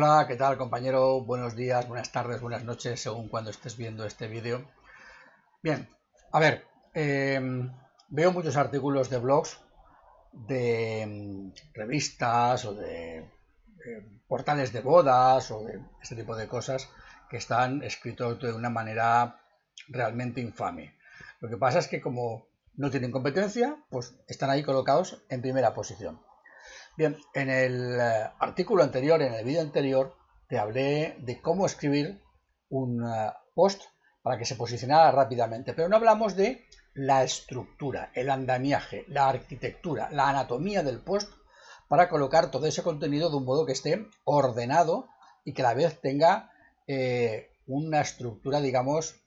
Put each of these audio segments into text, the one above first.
Hola, ¿qué tal compañero? Buenos días, buenas tardes, buenas noches, según cuando estés viendo este vídeo. Bien, a ver, em, veo muchos artículos de blogs, de em, revistas o de em, portales de bodas o de este tipo de cosas que están escritos de una manera realmente infame. Lo que pasa es que como no tienen competencia, pues están ahí colocados en primera posición. Bien, en el eh, artículo anterior, en el vídeo anterior, te hablé de cómo escribir un eh, post para que se posicionara rápidamente, pero no hablamos de la estructura, el andamiaje, la arquitectura, la anatomía del post para colocar todo ese contenido de un modo que esté ordenado y que a la vez tenga eh, una estructura, digamos,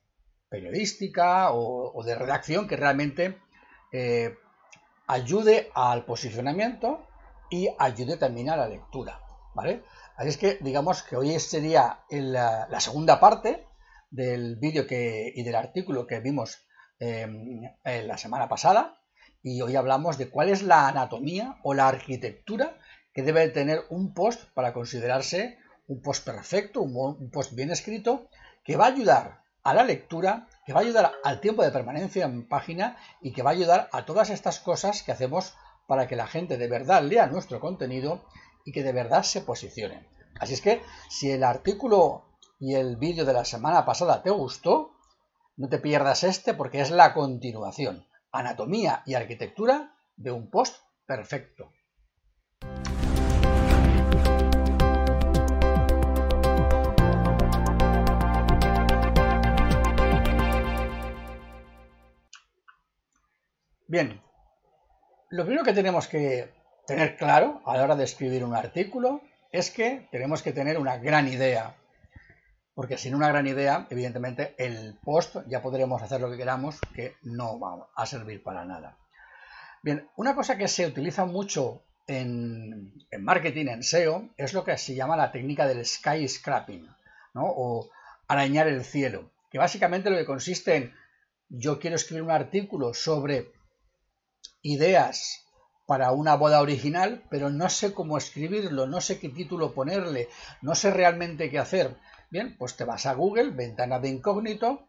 periodística o, de redacción que realmente ayude al posicionamiento y ayude también a la lectura, ¿vale? Así es que digamos que hoy sería la, segunda parte del vídeo y del artículo que vimos em, la semana pasada y hoy hablamos de cuál es la anatomía o la arquitectura que debe tener un post para considerarse un post perfecto, un post bien escrito, que va a ayudar a la lectura, que va a ayudar al tiempo de permanencia en página y que va a ayudar a todas estas cosas que hacemos para que la gente de verdad lea nuestro contenido y que de verdad se posicione. Así es que si el artículo y el vídeo de la semana pasada te gustó, no te pierdas este porque es la continuación, anatomía y arquitectura de un post perfecto. Bien, lo primero que tenemos que tener claro a la hora de escribir un artículo es que tenemos que tener una gran idea. Porque sin una gran idea, evidentemente, el post ya podremos hacer lo que queramos, que no va a servir para nada. Bien, una cosa que se utiliza mucho en, marketing, en SEO, es lo que se llama la técnica del skyscraping, ¿no? o arañar el cielo, que básicamente lo que consiste en yo quiero escribir un artículo sobre ideas para una boda original, pero no sé cómo escribirlo, no sé qué título ponerle, no sé realmente qué hacer. Bien, pues te vas a Google, ventana de incógnito,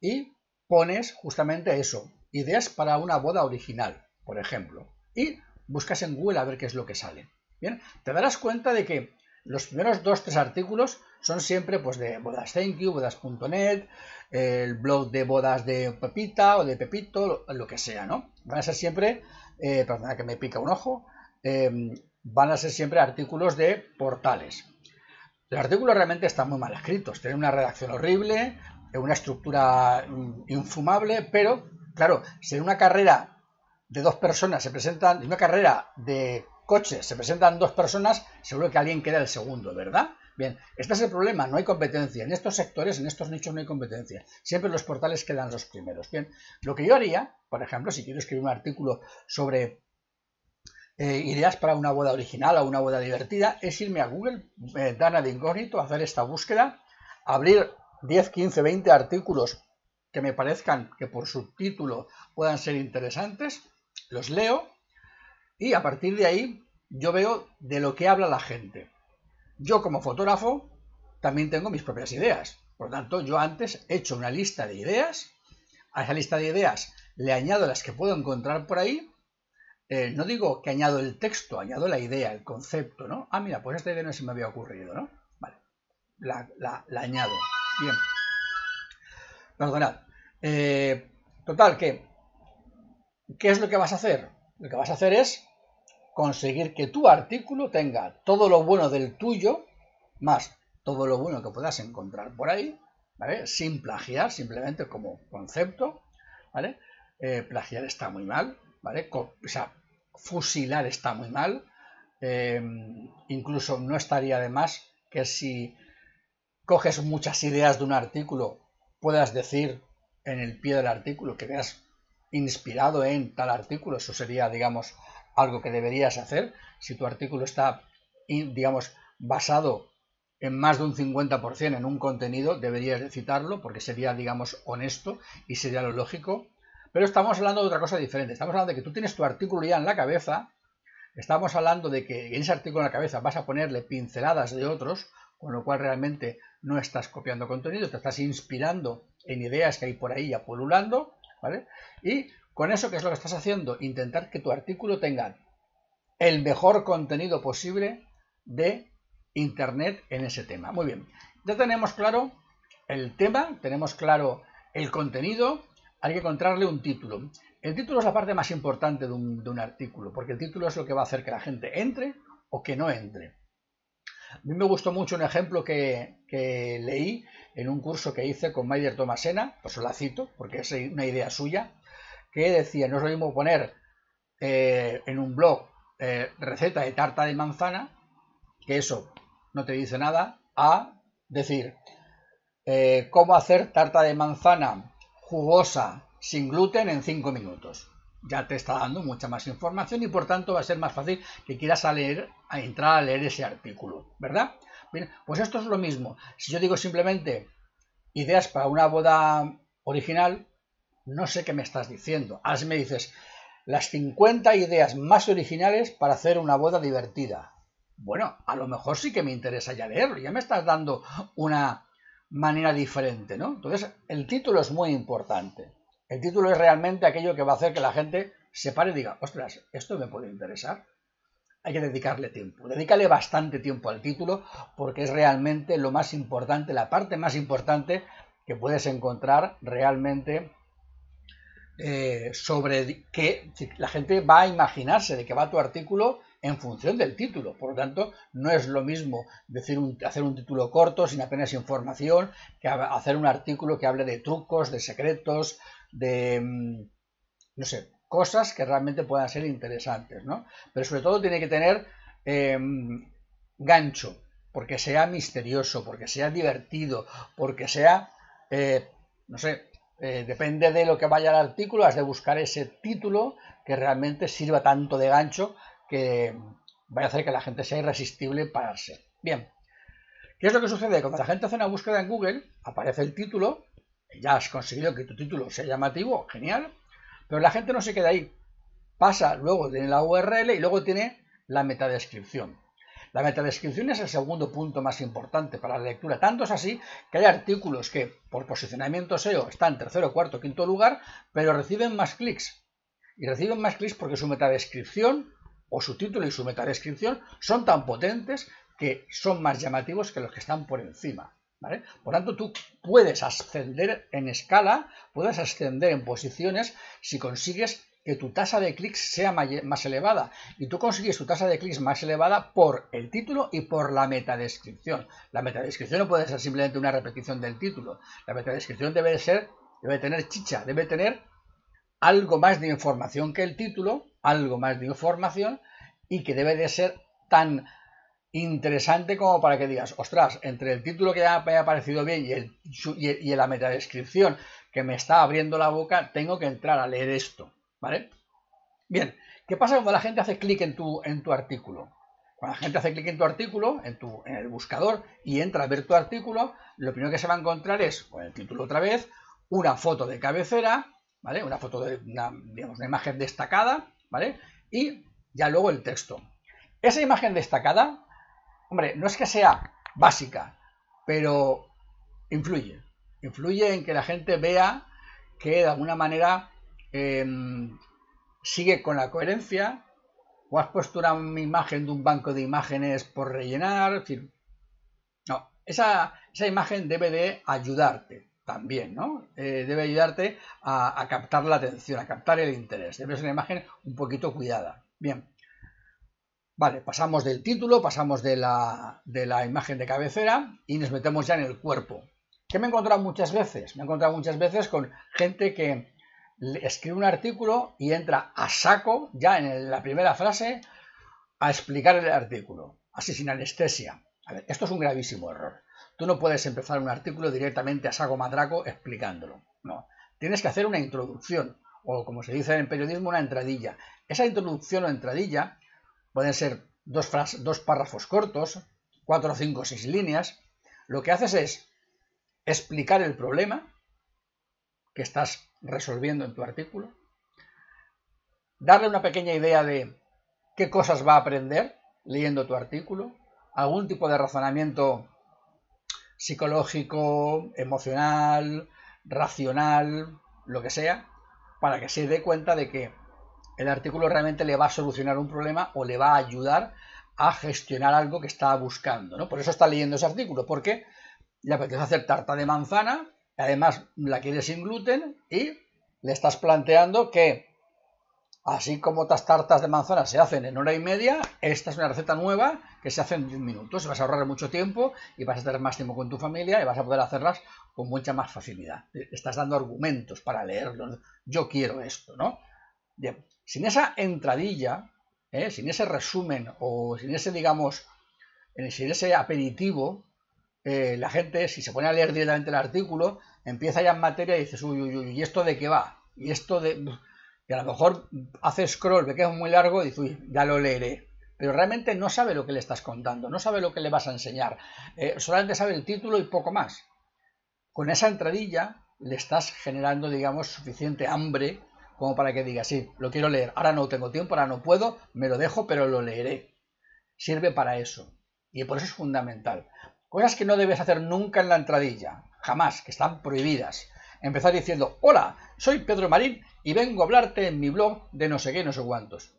y pones justamente eso, ideas para una boda original, por ejemplo, y buscas en Google a ver qué es lo que sale. Bien, te darás cuenta de que los primeros dos, tres artículos son siempre pues de bodas thank you, bodas.net, el blog de bodas de Pepita o de Pepito, lo, que sea, ¿no? Van a ser siempre, eh, perdona que me pica un ojo, em, van a ser siempre artículos de portales. Los artículos realmente están muy mal escritos, tienen una redacción horrible, una estructura mm, infumable, pero claro, si en una carrera de dos personas se presentan, en una carrera de coches se presentan dos personas, seguro que alguien queda el segundo, ¿verdad? Bien, este es el problema, no hay competencia. En estos sectores, en estos nichos no hay competencia. Siempre los portales quedan los primeros. Bien, lo que yo haría, por ejemplo, si quiero escribir un artículo sobre eh, ideas para una boda original o una boda divertida, es irme a Google, eh, Dana de incógnito, hacer esta búsqueda, abrir 10, 15, 20 artículos que me parezcan que por subtítulo puedan ser interesantes, los leo y a partir de ahí yo veo de lo que habla la gente. Yo como fotógrafo también tengo mis propias ideas. Por lo tanto, yo antes he hecho una lista de ideas. A esa lista de ideas le añado las que puedo encontrar por ahí. Eh, no digo que añado el texto, añado la idea, el concepto, ¿no? Ah, mira, pues esta idea no se me había ocurrido, ¿no? Vale. La, añado. Bien. Perdonad. Eh, total, ¿qué? ¿Qué es lo que vas a hacer? Lo que vas a hacer es conseguir que tu artículo tenga todo lo bueno del tuyo, más todo lo bueno que puedas encontrar por ahí, ¿vale? Sin plagiar, simplemente como concepto, ¿vale? Eh, plagiar está muy mal, ¿vale? Fusilar está muy mal. Eh, incluso no estaría de más que si coges muchas ideas de un artículo, puedas decir en el pie del artículo que veas inspirado en tal artículo. Eso sería, digamos, algo que deberías hacer. Si tu artículo está, digamos, basado en más de un 50% en un contenido, deberías de citarlo porque sería, digamos, honesto y sería lo lógico. Pero estamos hablando de otra cosa diferente. Estamos hablando de que tú tienes tu artículo ya en la cabeza, estamos hablando de que en ese artículo en la cabeza vas a ponerle pinceladas de otros, con lo cual realmente no estás copiando contenido, te estás inspirando en ideas que hay por ahí ya ¿vale? Y con eso, ¿qué es lo que estás haciendo? Intentar que tu artículo tenga el mejor contenido posible de Internet en ese tema. Muy bien, ya tenemos claro el tema, tenemos claro el contenido, hay que encontrarle un título. El título es la parte más importante de un, artículo, porque el título es lo que va a hacer que la gente entre o que no entre. A mí me gustó mucho un ejemplo que, leí en un curso que hice con Maider Tomasena, pues la cito porque es una idea suya, que decía, no es lo mismo poner eh, en un blog eh, receta de tarta de manzana, que eso no te dice nada, a decir eh, cómo hacer tarta de manzana jugosa sin gluten en 5 minutos. Ya te está dando mucha más información y por tanto va a ser más fácil que quieras a leer, a entrar a leer ese artículo, ¿verdad? Bien, pues esto es lo mismo. Si yo digo simplemente ideas para una boda original, no sé qué me estás diciendo. Ahora me dices las 50 ideas más originales para hacer una boda divertida. Bueno, a lo mejor sí que me interesa ya leerlo, ya me estás dando una manera diferente, ¿no? Entonces, el título es muy importante. El título es realmente aquello que va a hacer que la gente se pare y diga, ostras, esto me puede interesar. Hay que dedicarle tiempo. Dedícale bastante tiempo al título porque es realmente lo más importante, la parte más importante que puedes encontrar realmente eh, sobre que la gente va a imaginarse de que va tu artículo en función del título. Por lo tanto, no es lo mismo decir hacer un título corto sin apenas información que hacer un artículo que hable de trucos, de secretos, de, mm, no sé, cosas que realmente puedan ser interesantes, ¿no? Pero sobre todo tiene que tener em, gancho, porque sea misterioso, porque sea divertido, porque sea, eh, no sé, eh, depende de lo que vaya al artículo, has de buscar ese título que realmente sirva tanto de gancho que vaya a hacer que la gente sea irresistible pararse. Bien, ¿qué es lo que sucede? Cuando la gente hace una búsqueda en Google, aparece el título, ya has conseguido que tu título sea llamativo, genial, pero la gente no se queda ahí. Pasa, luego tiene la URL y luego tiene la metadescripción. La metadescripción es el segundo punto más importante para la lectura. Tanto es así que hay artículos que por posicionamiento SEO están tercero, cuarto, quinto lugar, pero reciben más clics. Y reciben más clics porque su metadescripción o su título y su metadescripción son tan potentes que son más llamativos que los que están por encima. ¿vale? Por tanto, tú puedes ascender en escala, puedes ascender en posiciones si consigues que tu tasa de clics sea más elevada. Y tú consigues tu tasa de clics más elevada por el título y por la metadescripción. La metadescripción no puede ser simplemente una repetición del título. La metadescripción debe ser, debe tener chicha, debe tener algo más de información que el título, algo más de información y que debe de ser tan interesante como para que digas, ostras, entre el título que ya me ha parecido bien y, el, y, la metadescripción que me está abriendo la boca, tengo que entrar a leer esto, ¿vale? Bien, ¿qué pasa cuando la gente hace clic en tu, en tu artículo? Cuando la gente hace clic en tu artículo, en, tu, en el buscador, y entra a ver tu artículo, lo primero que se va a encontrar es, con el título otra vez, una foto de cabecera, ¿vale? Una foto de una, digamos, una imagen destacada, ¿vale? Y ya luego el texto. Esa imagen destacada, hombre, no es que sea básica, pero influye. Influye en que la gente vea que de alguna manera em, sigue con la coherencia, o has puesto una imagen de un banco de imágenes por rellenar, no, esa, esa imagen debe de ayudarte también, ¿no? Eh, debe ayudarte a, captar la atención, a captar el interés. Debe ser una imagen un poquito cuidada. Bien. Vale, pasamos del título, pasamos de la, de la imagen de cabecera y nos metemos ya en el cuerpo. ¿Qué me he encontrado muchas veces? Me he encontrado muchas veces con gente que escribe un artículo y entra a saco, ya en la primera frase, a explicar el artículo, así sin anestesia. Esto es un gravísimo error. Tú no puedes empezar un artículo directamente a saco madraco explicándolo. No. Tienes que hacer una introducción, o como se dice en periodismo, una entradilla. Esa introducción o entradilla pueden ser dos, dos párrafos cortos, cuatro, cinco, seis líneas. Lo que haces es explicar el problema que estás resolviendo en tu artículo, darle una pequeña idea de qué cosas va a aprender leyendo tu artículo, algún tipo de razonamiento psicológico, emocional, racional, lo que sea, para que se dé cuenta de que el artículo realmente le va a solucionar un problema o le va a ayudar a gestionar algo que está buscando. ¿no? Por eso está leyendo ese artículo, porque le apetece hacer tarta de manzana, además la quiere sin gluten y le estás planteando que así como otras tartas de manzana se hacen en hora y media, esta es una receta nueva que se hace en 10 minutos. Vas a ahorrar mucho tiempo y vas a tener más tiempo con tu familia y vas a poder hacerlas con mucha más facilidad. Estás dando argumentos para leerlo. Yo quiero esto, ¿no? Bien, sin esa entradilla, ¿eh? sin ese resumen o sin ese, digamos, eh, sin ese aperitivo, eh, la gente, si se pone a leer directamente el artículo, empieza ya en materia y dices, uy, uy, uy, ¿y esto de qué va? Y esto de... Y a lo mejor hace scroll, ve que es muy largo y dice, uy, ya lo leeré. Pero realmente no sabe lo que le estás contando, no sabe lo que le vas a enseñar. solamente sabe el título y poco más. Con esa entradilla le estás generando, digamos, suficiente hambre como para que diga, sí, lo quiero leer, ahora no tengo tiempo, ahora no puedo, me lo dejo, pero lo leeré. Sirve para eso. Y por eso es fundamental. Cosas que no debes hacer nunca en la entradilla, jamás, que están prohibidas. Empezar diciendo, hola, soy Pedro Marín y vengo a hablarte en mi blog de no sé qué, no sé cuántos.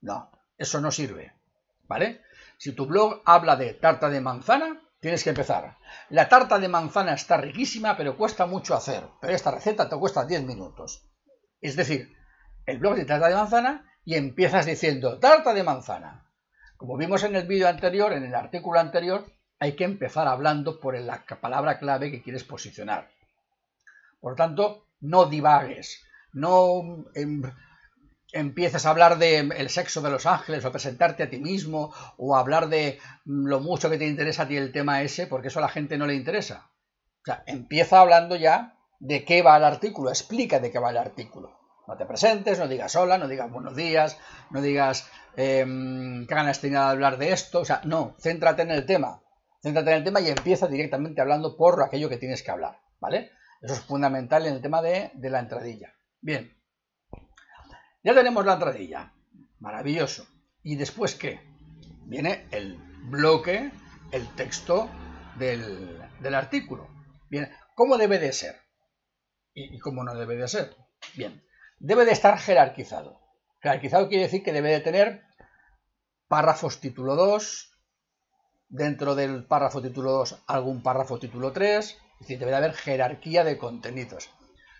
No, eso no sirve. ¿Vale? Si tu blog habla de tarta de manzana, tienes que empezar. La tarta de manzana está riquísima, pero cuesta mucho hacer. Pero esta receta te cuesta 10 minutos. Es decir, el blog de tarta de manzana y empiezas diciendo tarta de manzana. Como vimos en el vídeo anterior, en el artículo anterior, hay que empezar hablando por la palabra clave que quieres posicionar. Por tanto, no divagues, no em, empieces a hablar del sexo de los ángeles o presentarte a ti mismo o hablar de lo mucho que te interesa a ti el tema ese, porque eso a la gente no le interesa. O sea, empieza hablando ya de qué va el artículo, explica de qué va el artículo. No te presentes, no digas hola, no digas buenos días, no digas eh, que ganas de hablar de esto, o sea, no, céntrate en el tema, céntrate en el tema y empieza directamente hablando por aquello que tienes que hablar, ¿vale? Eso es fundamental en el tema de, la entradilla. Bien, ya tenemos la entradilla, maravilloso. ¿Y después qué? Viene el bloque, el texto del, artículo. Bien, ¿cómo debe de ser? ¿Y, cómo no debe de ser? Bien, debe de estar jerarquizado. Jerarquizado quiere decir que debe de tener párrafos título 2, dentro del párrafo título 2 algún párrafo título 3, es decir, debe de haber jerarquía de contenidos.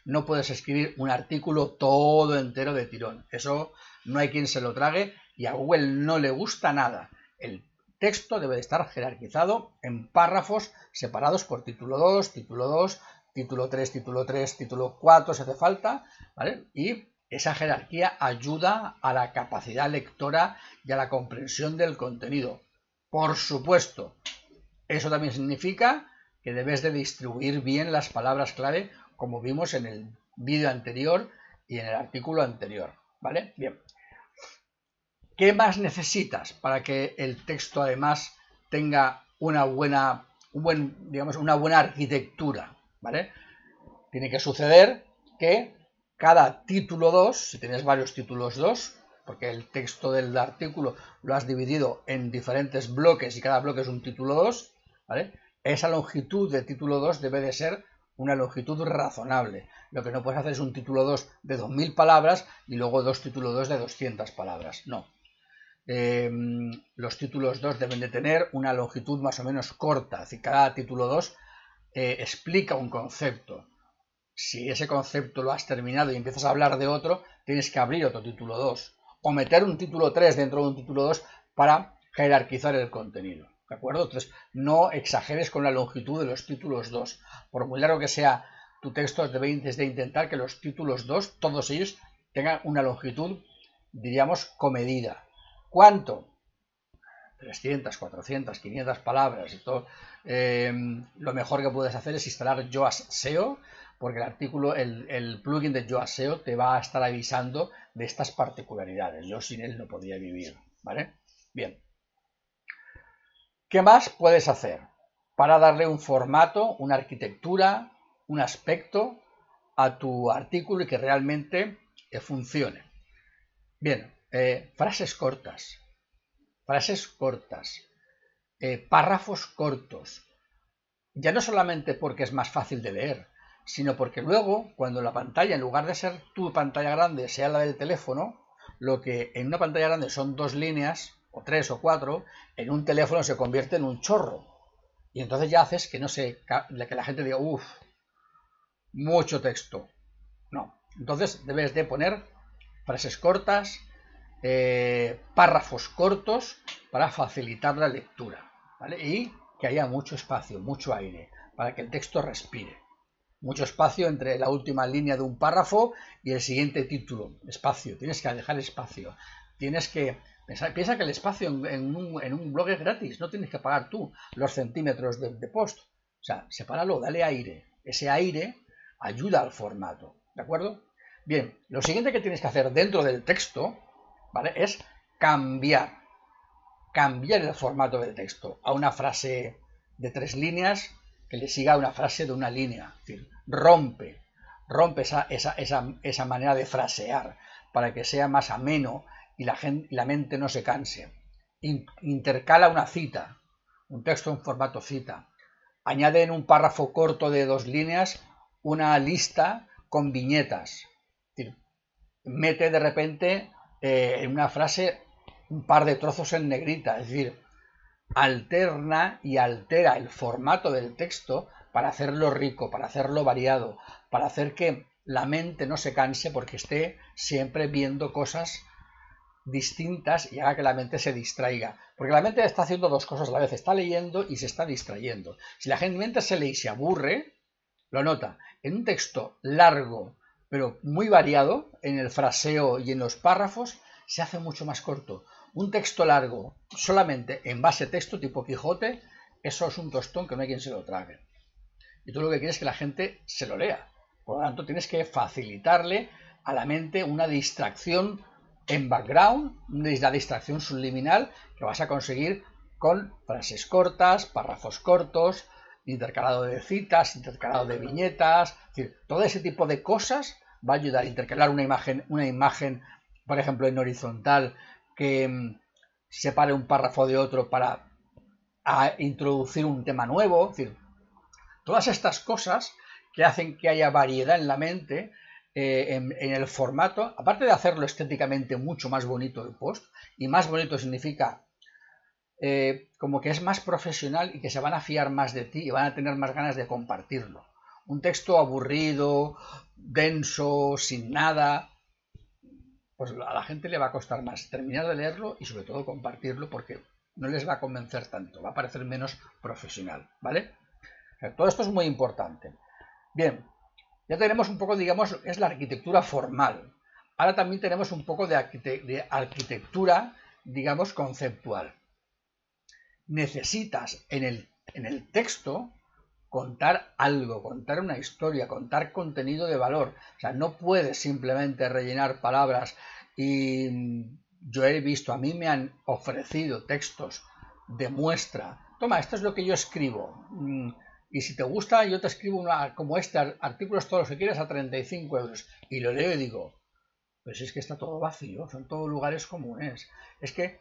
No puedes escribir un artículo todo entero de tirón. Eso no hay quien se lo trague y a Google no le gusta nada. El texto debe de estar jerarquizado en párrafos separados por título 2, título 2, título 3, título 3, título 4 si hace falta, ¿vale? Y esa jerarquía ayuda a la capacidad lectora y a la comprensión del contenido. Por supuesto, eso también significa que debes de distribuir bien las palabras clave como vimos en el vídeo anterior y en el artículo anterior, ¿vale? Bien. ¿Qué más necesitas para que el texto además tenga una buena, un buen, digamos, una buena arquitectura? ¿vale? Tiene que suceder que cada título 2, si tienes varios títulos 2, porque el texto del artículo lo has dividido en diferentes bloques y cada bloque es un título 2, ¿vale? Esa longitud de título 2 debe de ser una longitud razonable. Lo que no puedes hacer es un título 2 de 2000 palabras y luego dos títulos 2 de 200 palabras. No. Em, los títulos 2 deben de tener una longitud más o menos corta. Es decir, cada título 2 eh, explica un concepto. Si ese concepto lo has terminado y empiezas a hablar de otro, tienes que abrir otro título 2 o meter un título 3 dentro de un título 2 para jerarquizar el contenido. ¿De acuerdo? Entonces, no exageres con la longitud de los títulos 2. Por muy largo que sea tu texto, debes de intentar que los títulos 2, todos ellos, tengan una longitud, diríamos, comedida. ¿Cuánto? 300, 400, 500 palabras eh, lo mejor que puedes hacer es instalar Yoast SEO, porque el artículo, el, plugin de Yoast SEO te va a estar avisando de estas particularidades. Yo sin él no podría vivir, ¿vale? Bien. ¿Qué más puedes hacer para darle un formato, una arquitectura, un aspecto a tu artículo y que realmente funcione? Bien, eh, frases cortas, frases cortas, eh, párrafos cortos. Ya no solamente porque es más fácil de leer, sino porque luego, cuando la pantalla, en lugar de ser tu pantalla grande, sea la del teléfono, lo que en una pantalla grande son dos líneas, o tres o cuatro, en un teléfono se convierte en un chorro. Y entonces ya haces que no se, que la gente diga, uff, mucho texto. No. Entonces debes de poner frases cortas, eh, párrafos cortos para facilitar la lectura. Y que haya mucho espacio, mucho aire, para que el texto respire. Mucho espacio entre la última línea de un párrafo y el siguiente título. Espacio, tienes que dejar espacio. Tienes que piensa que el espacio en, un, blog es gratis, no tienes que pagar tú los centímetros de, de post. O sea, sepáralo, dale aire. Ese aire ayuda al formato. ¿De acuerdo? Bien, lo siguiente que tienes que hacer dentro del texto, ¿vale? Es cambiar. Cambiar el formato del texto a una frase de tres líneas que le siga una frase de una línea. Rompe, rompe esa, esa, esa, manera de frasear para que sea más ameno y la, gente, la mente no se canse. intercala una cita, un texto en formato cita. Añade en un párrafo corto de dos líneas una lista con viñetas. mete de repente eh, en una frase un par de trozos en negrita, es decir, alterna y altera el formato del texto para hacerlo rico, para hacerlo variado, para hacer que la mente no se canse porque esté siempre viendo cosas distintas y haga que la mente se distraiga. Porque la mente está haciendo dos cosas a la vez, está leyendo y se está distrayendo. Si la mente se lee y se aburre, lo nota. En un texto largo, pero muy variado, en el fraseo y en los párrafos, se hace mucho más corto. Un texto largo, solamente en base texto tipo Quijote, eso es un tostón que no hay quien se lo trague. Y tú lo que quieres es que la gente se lo lea. Por lo tanto, tienes que facilitarle a la mente una distracción en background, una distracción subliminal que vas a conseguir con frases cortas, párrafos cortos, intercalado de citas, intercalado de viñetas, todo ese tipo de cosas va a ayudar a intercalar una imagen, una imagen, por ejemplo, en horizontal que mm, separe un párrafo de otro para introducir un tema nuevo, es decir, todas estas cosas que hacen que haya variedad en la mente, eh, en, el formato, aparte de hacerlo estéticamente mucho más bonito el post, y más bonito significa eh, como que es más profesional y que se van a fiar más de ti y van a tener más ganas de compartirlo. Un texto aburrido, denso, sin nada, pues a la gente le va a costar más terminar de leerlo y sobre todo compartirlo porque no les va a convencer tanto, va a parecer menos profesional, ¿vale? todo esto es muy importante. Bien, ya tenemos un poco, digamos, es la arquitectura formal. Ahora también tenemos un poco de arquitectura, digamos, conceptual necesitas en el, en el texto contar algo, contar una historia, contar contenido de valor. O sea, no puedes simplemente rellenar palabras y mm, yo he visto, a mí me han ofrecido textos de muestra. Toma, esto es lo que yo escribo. Mm, y si te gusta, yo te escribo una, como este, artículos todos los que quieras a 35 euros. Y lo leo y digo, pues es que está todo vacío, son todos lugares comunes. Es que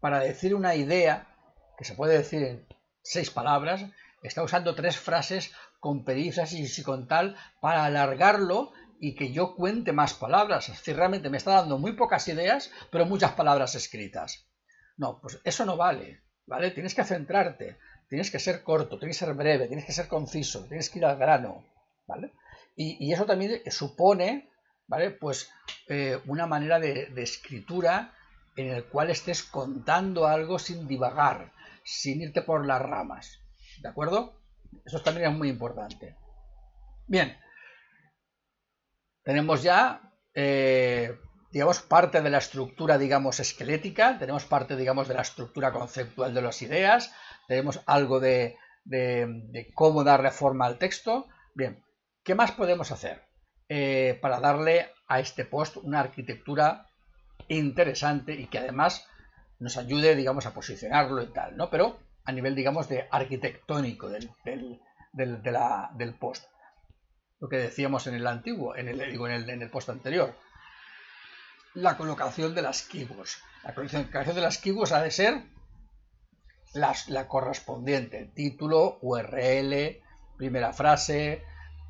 para decir una idea que se puede decir en seis palabras, está usando tres frases con perífrasis y con tal para alargarlo y que yo cuente más palabras. Es decir, realmente me está dando muy pocas ideas, pero muchas palabras escritas. No, pues eso no vale, ¿vale? Tienes que centrarte, tienes que ser corto, tienes que ser breve, tienes que ser conciso, tienes que ir al grano, ¿vale? Y, eso también supone, ¿vale? Pues eh, una manera de, de escritura en el cual estés contando algo sin divagar, sin irte por las ramas. ¿De acuerdo? Eso también es muy importante. Bien. Tenemos ya, eh, digamos, parte de la estructura, digamos, esquelética. Tenemos parte, digamos, de la estructura conceptual de las ideas. Tenemos algo de, de, cómo darle forma al texto. Bien. ¿Qué más podemos hacer eh, para darle a este post una arquitectura interesante y que además nos ayude, digamos, a posicionarlo y tal, ¿no? Pero a nivel, digamos, de arquitectónico del, del, post. Lo que decíamos en el antiguo, en el, digo, en el, en el post anterior. la colocación de las keywords. La colocación de las keywords ha de ser la correspondiente, título, URL, primera frase,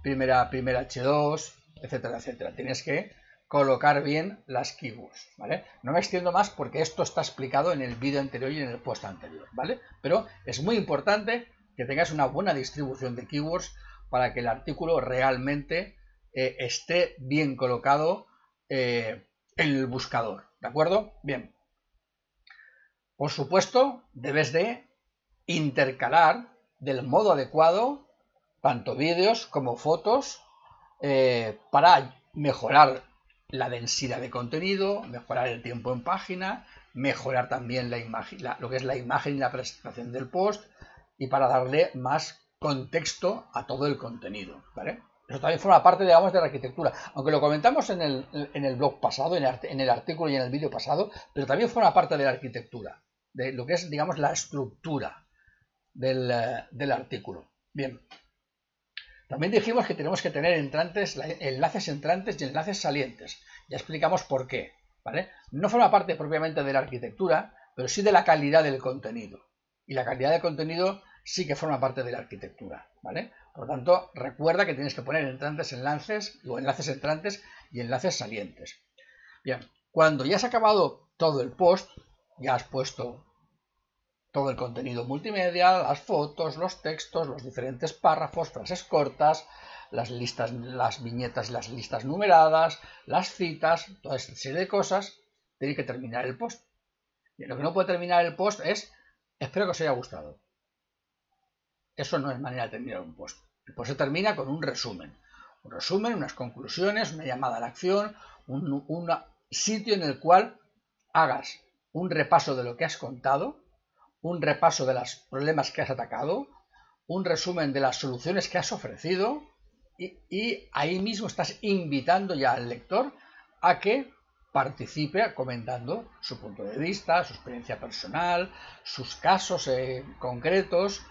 primera, primera H2, etcétera, etcétera. Tienes que colocar bien las keywords, ¿vale? No me extiendo más porque esto está explicado en el vídeo anterior y en el post anterior, ¿vale? Pero es muy importante que tengas una buena distribución de keywords para que el artículo realmente eh, esté bien colocado eh, en el buscador, ¿de acuerdo? Bien. Por supuesto, debes de intercalar del modo adecuado tanto vídeos como fotos eh, para mejorar la densidad de contenido, mejorar el tiempo en página, mejorar también la imagen, lo que es la imagen y la presentación del post y para darle más contexto a todo el contenido. Eso también forma parte, digamos, de la arquitectura, aunque lo comentamos en el, en el blog pasado, en el, en el artículo y en el vídeo pasado, pero también forma parte de la arquitectura, de lo que es, digamos, la estructura del, eh, del artículo. Bien, también dijimos que tenemos que tener entrantes, enlaces entrantes y enlaces salientes. Ya explicamos por qué. ¿vale? No forma parte propiamente de la arquitectura, pero sí de la calidad del contenido. Y la calidad del contenido sí que forma parte de la arquitectura. ¿vale? Por lo tanto, recuerda que tienes que poner entrantes, enlaces, o enlaces entrantes y enlaces salientes. Bien, cuando ya has acabado todo el post, ya has puesto todo el contenido multimedia, las fotos, los textos, los diferentes párrafos, frases cortas, las listas, las viñetas y las listas numeradas, las citas, toda esta serie de cosas, tiene que terminar el post. Y lo que no puede terminar el post es, espero que os haya gustado. Eso no es manera de terminar un post. El post se termina con un resumen. Un resumen, unas conclusiones, una llamada a la acción, un, un sitio en el cual hagas un repaso de lo que has contado, un repaso de los problemas que has atacado, un resumen de las soluciones que has ofrecido y, ahí mismo estás invitando ya al lector a que participe comentando su punto de vista, su experiencia personal, sus casos eh, concretos,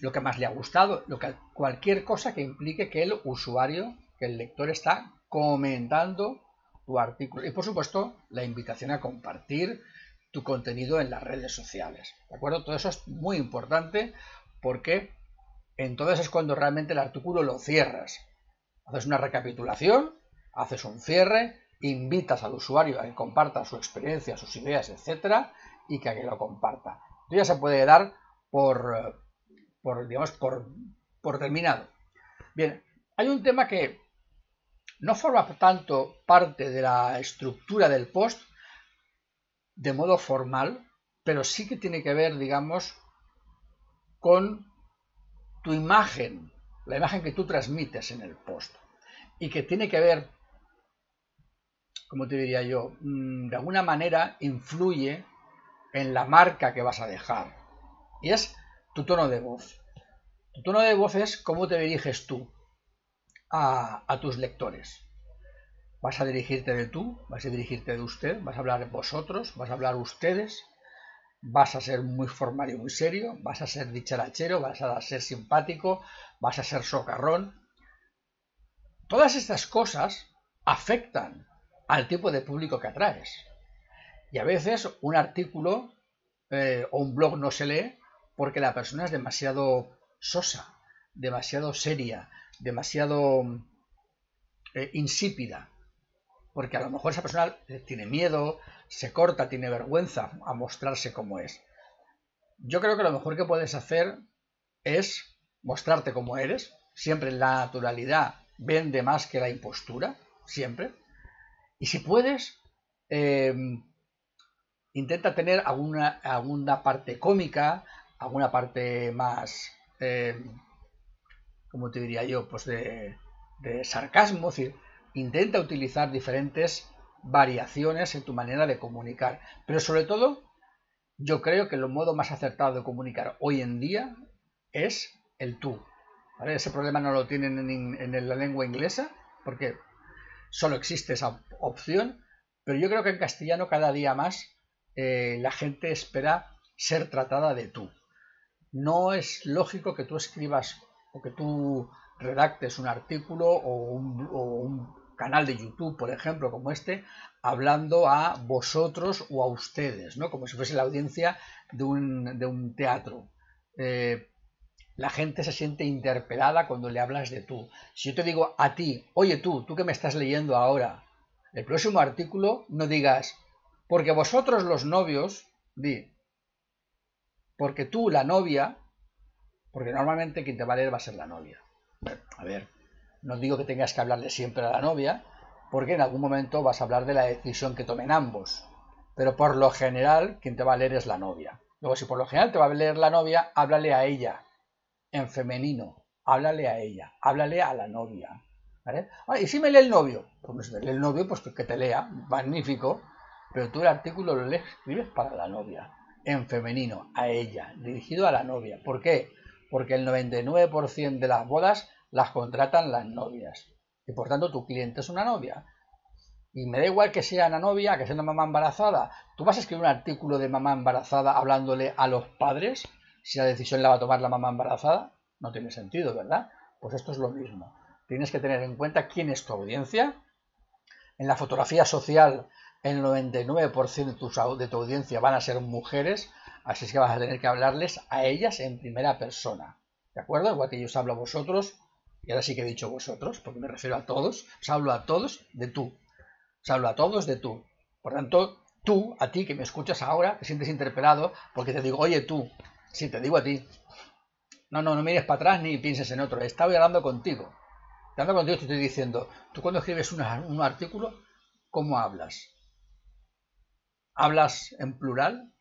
lo que más le ha gustado, lo que, cualquier cosa que implique que el usuario, que el lector está comentando tu artículo. Y por supuesto, la invitación a compartir tu contenido en las redes sociales. ¿De acuerdo? Todo eso es muy importante porque entonces es cuando realmente el artículo lo cierras. Haces una recapitulación, haces un cierre, invitas al usuario a que comparta su experiencia, sus ideas, etcétera, y que, a que lo comparta. Esto ya se puede dar por, por digamos, por, por terminado. Bien, hay un tema que no forma tanto parte de la estructura del post, de modo formal, pero sí que tiene que ver, digamos, con tu imagen, la imagen que tú transmites en el post, y que tiene que ver, como te diría yo, mm, de alguna manera influye en la marca que vas a dejar, y es tu tono de voz. Tu tono de voz es cómo te diriges tú a, a tus lectores. Vas a dirigirte de tú, vas a dirigirte de usted, vas a hablar vosotros, vas a hablar ustedes, vas a ser muy formal y muy serio, vas a ser dicharachero, vas a ser simpático, vas a ser socarrón. Todas estas cosas afectan al tipo de público que atraes. Y a veces un artículo eh, o un blog no se lee porque la persona es demasiado sosa, demasiado seria, demasiado eh, insípida porque a lo mejor esa persona tiene miedo, se corta, tiene vergüenza a mostrarse como es. Yo creo que lo mejor que puedes hacer es mostrarte como eres, siempre la naturalidad vende más que la impostura, siempre. Y si puedes, em, intenta tener alguna, alguna, parte cómica, alguna parte más, em, como te diría yo, pues de, de sarcasmo, es decir, intenta utilizar diferentes variaciones en tu manera de comunicar. Pero sobre todo, yo creo que el modo más acertado de comunicar hoy en día es el tú. Ese problema no lo tienen en, la lengua inglesa, porque solo existe esa opción, pero yo creo que en castellano cada día más eh, la gente espera ser tratada de tú. No es lógico que tú escribas o que tú redactes un artículo o un, canal de YouTube, por ejemplo, como este, hablando a vosotros o a ustedes, ¿no? Como si fuese la audiencia de un, teatro. Eh, la gente se siente interpelada cuando le hablas de tú. Si yo te digo a ti, oye tú, tú que me estás leyendo ahora, el próximo artículo no digas, porque vosotros los novios, di, porque tú la novia, porque normalmente quien te va a leer va a ser la novia. A ver, no digo que tengas que hablarle siempre a la novia, porque en algún momento vas a hablar de la decisión que tomen ambos. Pero por lo general, quien te va a leer es la novia. Luego, si por lo general te va a leer la novia, háblale a ella, en femenino. Háblale a ella, háblale a la novia. ¿Vale? Ah, y si me lee el novio, pues si me lee el novio, pues que te lea, magnífico. Pero tú el artículo lo lees, escribes para la novia, en femenino, a ella, dirigido a la novia. ¿Por qué? Porque el 99% de las bodas las contratan las novias. Y por tanto tu cliente es una novia. Y me da igual que sea una novia, que sea una mamá embarazada. ¿Tú vas a escribir un artículo de mamá embarazada hablándole a los padres si la decisión la va a tomar la mamá embarazada? No tiene sentido, ¿verdad? Pues esto es lo mismo. Tienes que tener en cuenta quién es tu audiencia. En la fotografía social, el 99% de tu, de tu audiencia van a ser mujeres, así es que vas a tener que hablarles a ellas en primera persona. ¿De acuerdo? Igual que yo os hablo a vosotros, y ahora sí que he dicho vosotros, porque me refiero a todos, os hablo a todos de tú. Os hablo a todos de tú. Por tanto, tú, a ti que me escuchas ahora, te sientes interpelado porque te digo, oye tú, sí, te digo a ti. No, no, no mires para atrás ni pienses en otro. Estaba hablando contigo. Hablando contigo te estoy diciendo, tú cuando escribes un artículo, ¿cómo hablas? ¿Hablas en plural?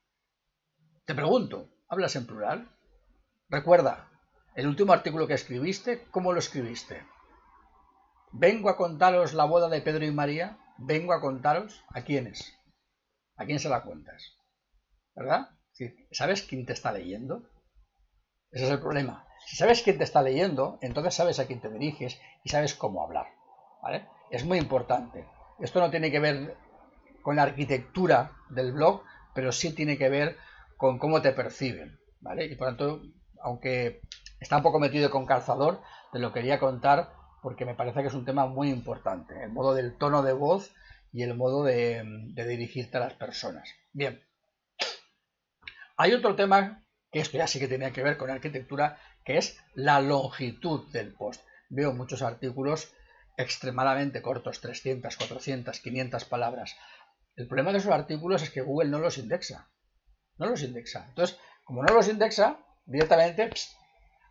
Te pregunto, ¿hablas en plural? Recuerda, el último artículo que escribiste, ¿cómo lo escribiste? Vengo a contaros la boda de Pedro y María. Vengo a contaros a quiénes. ¿A quién se la cuentas? ¿Verdad? ¿Sabes quién te está leyendo? Ese es el problema. Si sabes quién te está leyendo, entonces sabes a quién te diriges y sabes cómo hablar. ¿vale? Es muy importante. Esto no tiene que ver con la arquitectura del blog, pero sí tiene que ver con cómo te perciben. ¿vale? Y por tanto, aunque está un poco metido con calzador, te lo quería contar porque me parece que es un tema muy importante, el modo del tono de voz y el modo de, dirigirte a las personas. Bien, hay otro tema que esto ya sí que tenía que ver con arquitectura, que es la longitud del post. Veo muchos artículos extremadamente cortos, 300, 400, 500 palabras. El problema de esos artículos es que Google no los indexa. No los indexa. Entonces, como no los indexa, directamente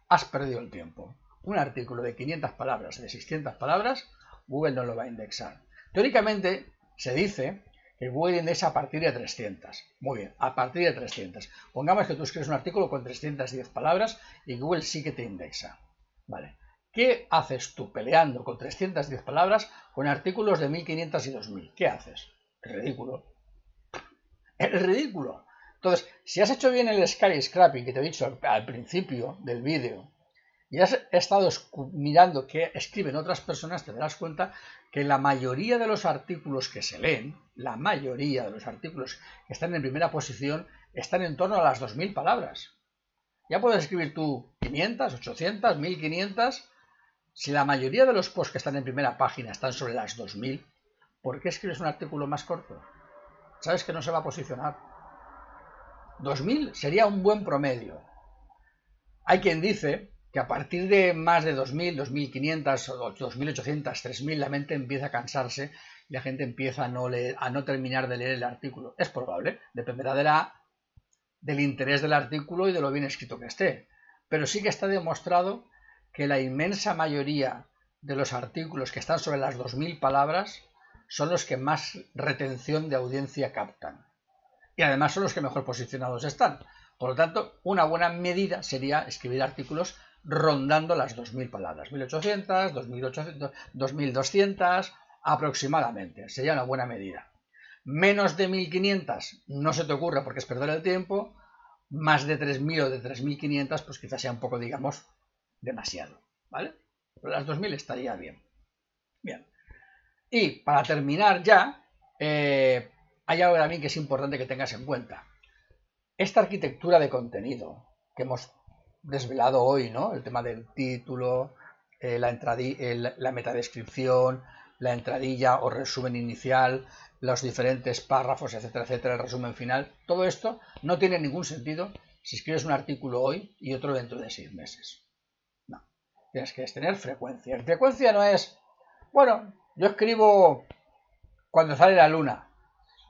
has perdido el tiempo. Un artículo de 500 palabras, de 600 palabras, Google no lo va a indexar. Teóricamente se dice que Google indexa a partir de 300. Muy bien, a partir de 300. Pongamos que tú escribes un artículo con 310 palabras y Google sí que te indexa. Vale. ¿Qué haces tú peleando con 310 palabras con artículos de 1500 y 2000? ¿Qué haces? Es ridículo. Es ridículo. Entonces, si has hecho bien el sky scrapping que te he dicho al, principio del vídeo y has estado mirando qué escriben otras personas, te darás cuenta que la mayoría de los artículos que se leen, la mayoría de los artículos que están en primera posición, están en torno a las 2.000 palabras. Ya puedes escribir tú 500, 800, 1500. Si la mayoría de los posts que están en primera página están sobre las 2000, ¿por qué escribes un artículo más corto? Sabes que no se va a posicionar. 2000 sería un buen promedio. Hay quien dice que a partir de más de 2000, 2500, 2800, 3000 la mente empieza a cansarse y la gente empieza a no, leer, a no terminar de leer el artículo. Es probable, dependerá de la, del interés del artículo y de lo bien escrito que esté. Pero sí que está demostrado que la inmensa mayoría de los artículos que están sobre las 2000 palabras son los que más retención de audiencia captan y además son los que mejor posicionados están. Por lo tanto, una buena medida sería escribir artículos rondando las 2.000 palabras, 1.800, 2.800, 2.200 aproximadamente. Sería una buena medida. Menos de 1.500 no se te ocurra porque es perder el tiempo. Más de 3.000 o de 3.500 pues quizás sea un poco, digamos, demasiado. ¿Vale? Pero las 2.000 estaría bien. Bien. Y para terminar ya, eh, hay algo también que es importante que tengas en cuenta. Esta arquitectura de contenido que hemos desvelado hoy, ¿no? El tema del título, eh, la, la metadescripción, la entradilla o resumen inicial, los diferentes párrafos, etcétera, etcétera, el resumen final. Todo esto no tiene ningún sentido si escribes un artículo hoy y otro dentro de seis meses. No. Tienes que tener frecuencia. frecuencia no es, bueno, yo escribo cuando sale la luna.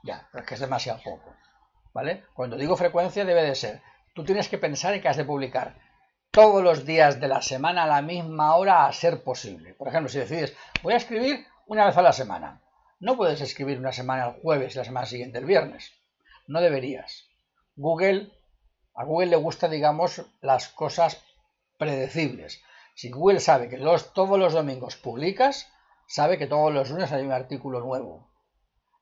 Ya, es que es demasiado poco. ¿Vale? Cuando digo frecuencia debe de ser, tú tienes que pensar en que has de publicar todos los días de la semana a la misma hora a ser posible. Por ejemplo, si decides, voy a escribir una vez a la semana. No puedes escribir una semana el jueves y la semana siguiente el viernes. No deberías. Google, a Google le gusta, digamos, las cosas predecibles. Si Google sabe que todos los domingos publicas, sabe que todos los lunes hay un artículo nuevo.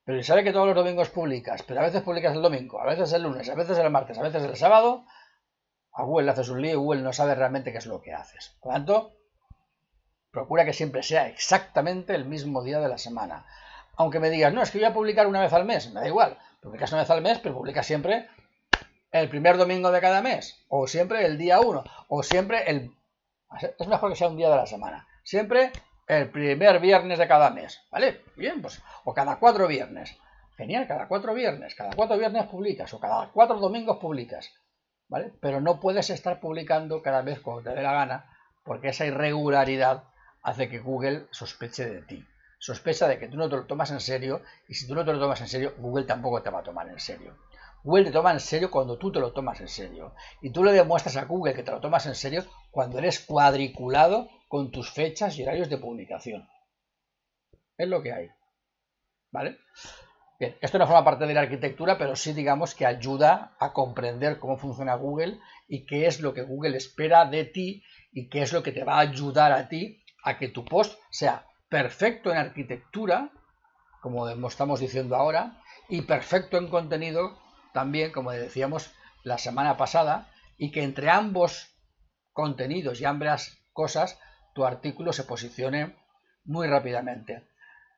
Pero si sabe que todos los domingos publicas, pero a veces publicas el domingo, a veces el lunes, a veces el martes, a veces el sábado, a Google le haces un lío y Google no sabe realmente qué es lo que haces. Por lo tanto, procura que siempre sea exactamente el mismo día de la semana. Aunque me digas, no, es que voy a publicar una vez al mes, me da igual. Publicas una vez al mes, pero publicas siempre el primer domingo de cada mes, o siempre el día uno, o siempre el... Es mejor que sea un día de la semana. Siempre el primer viernes de cada mes, ¿vale? Bien, pues, o cada cuatro viernes. Genial, cada cuatro viernes, cada cuatro viernes publicas, o cada cuatro domingos publicas. ¿vale? Pero no puedes estar publicando cada vez cuando te dé la gana, porque esa irregularidad hace que Google sospeche de ti. Sospecha de que tú no te lo tomas en serio, y si tú no te lo tomas en serio, Google tampoco te va a tomar en serio. Google te toma en serio cuando tú te lo tomas en serio. Y tú le demuestras a Google que te lo tomas en serio cuando eres cuadriculado con tus fechas y horarios de publicación. Es lo que hay. ¿Vale? Bien, esto no forma parte de la arquitectura, pero sí digamos que ayuda a comprender cómo funciona Google y qué es lo que Google espera de ti y qué es lo que te va a ayudar a ti a que tu post sea perfecto en arquitectura, como estamos diciendo ahora, y perfecto en contenido también, como decíamos la semana pasada, y que entre ambos contenidos y ambas cosas tu artículo se posicione muy rápidamente.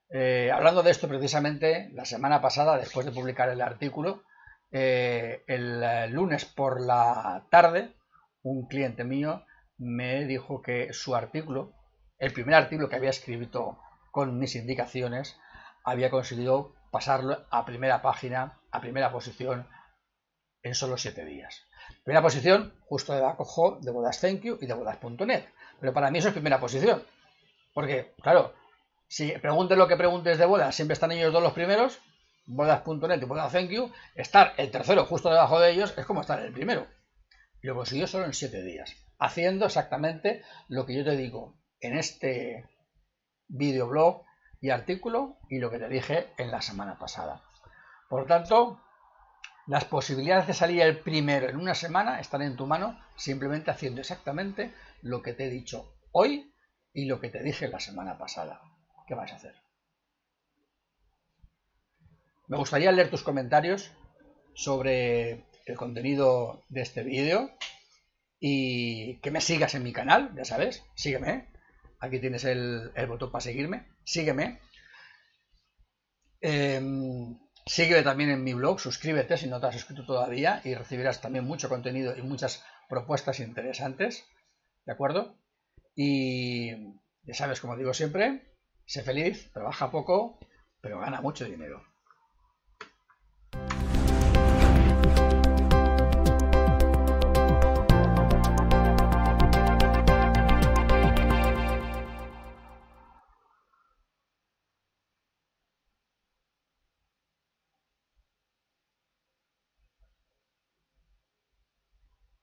Eh, hablando de esto precisamente, la semana pasada, después de publicar el artículo, eh, el eh, lunes por la tarde, un cliente mío me dijo que su artículo, el primer artículo que había escrito con mis indicaciones, había conseguido pasarlo a primera página, a primera posición, en solo siete días. Primera posición, justo debajo de Bodas Thank You y de Bodas.net. Pero para mí eso es primera posición. Porque, claro, si preguntes lo que preguntes de bodas, siempre están ellos dos los primeros, bodas.net y bodas thank you, estar el tercero justo debajo de ellos es como estar el primero. Lo consiguió solo en siete días, haciendo exactamente lo que yo te digo en este videoblog y artículo y lo que te dije en la semana pasada. Por tanto, las posibilidades de salir el primero en una semana están en tu mano simplemente haciendo exactamente lo que te he dicho hoy y lo que te dije la semana pasada. ¿qué vas a hacer? Me gustaría leer tus comentarios sobre el contenido de este vídeo y que me sigas en mi canal, ya sabes, sígueme. Aquí tienes el, botón para seguirme, sígueme. Em, sígueme también en mi blog, suscríbete si no te has suscrito todavía y recibirás también mucho contenido y muchas propuestas interesantes, ¿de acuerdo? Y ya sabes, como digo siempre, Sé feliz, trabaja poco, pero gana mucho dinero.